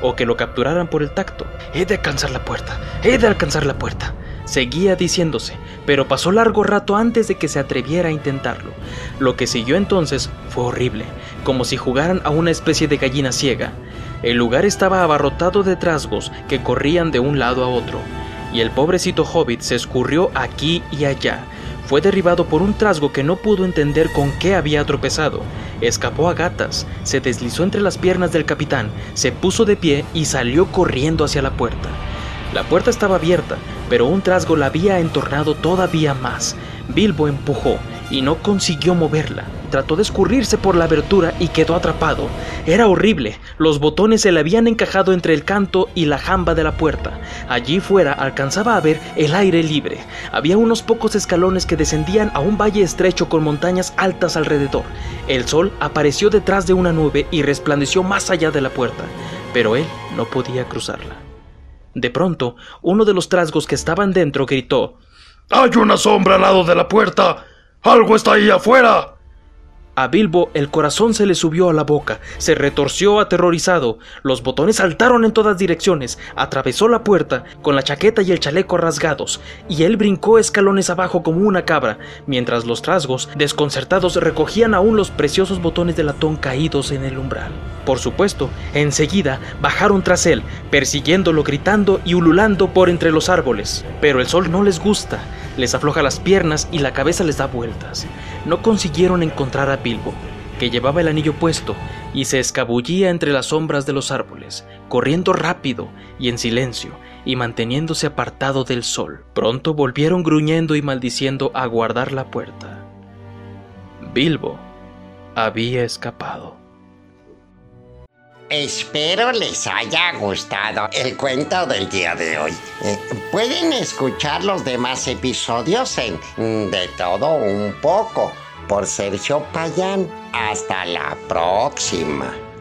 o que lo capturaran por el tacto. He de alcanzar la puerta, he de alcanzar la puerta. Seguía diciéndose, pero pasó largo rato antes de que se atreviera a intentarlo. Lo que siguió entonces fue horrible, como si jugaran a una especie de gallina ciega. El lugar estaba abarrotado de trasgos que corrían de un lado a otro, y el pobrecito hobbit se escurrió aquí y allá. Fue derribado por un trasgo que no pudo entender con qué había tropezado. Escapó a gatas, se deslizó entre las piernas del capitán, se puso de pie y salió corriendo hacia la puerta. La puerta estaba abierta, pero un trasgo la había entornado todavía más. Bilbo empujó y no consiguió moverla. Trató de escurrirse por la abertura y quedó atrapado. Era horrible. Los botones se le habían encajado entre el canto y la jamba de la puerta. Allí fuera alcanzaba a ver el aire libre. Había unos pocos escalones que descendían a un valle estrecho con montañas altas alrededor. El sol apareció detrás de una nube y resplandeció más allá de la puerta, pero él no podía cruzarla. De pronto, uno de los trasgos que estaban dentro gritó ¡Hay una sombra al lado de la puerta! ¡Algo está ahí afuera! A Bilbo el corazón se le subió a la boca, se retorció aterrorizado, los botones saltaron en todas direcciones, atravesó la puerta con la chaqueta y el chaleco rasgados, y él brincó escalones abajo como una cabra, mientras los trasgos, desconcertados, recogían aún los preciosos botones de latón caídos en el umbral. Por supuesto, enseguida bajaron tras él, persiguiéndolo, gritando y ululando por entre los árboles. Pero el sol no les gusta, les afloja las piernas y la cabeza les da vueltas. No consiguieron encontrar a Bilbo, que llevaba el anillo puesto y se escabullía entre las sombras de los árboles, corriendo rápido y en silencio y manteniéndose apartado del sol. Pronto volvieron gruñendo y maldiciendo a guardar la puerta. Bilbo había escapado. Espero les haya gustado el cuento del día de hoy. Eh, pueden escuchar los demás episodios en De todo un poco por Sergio Payán. Hasta la próxima.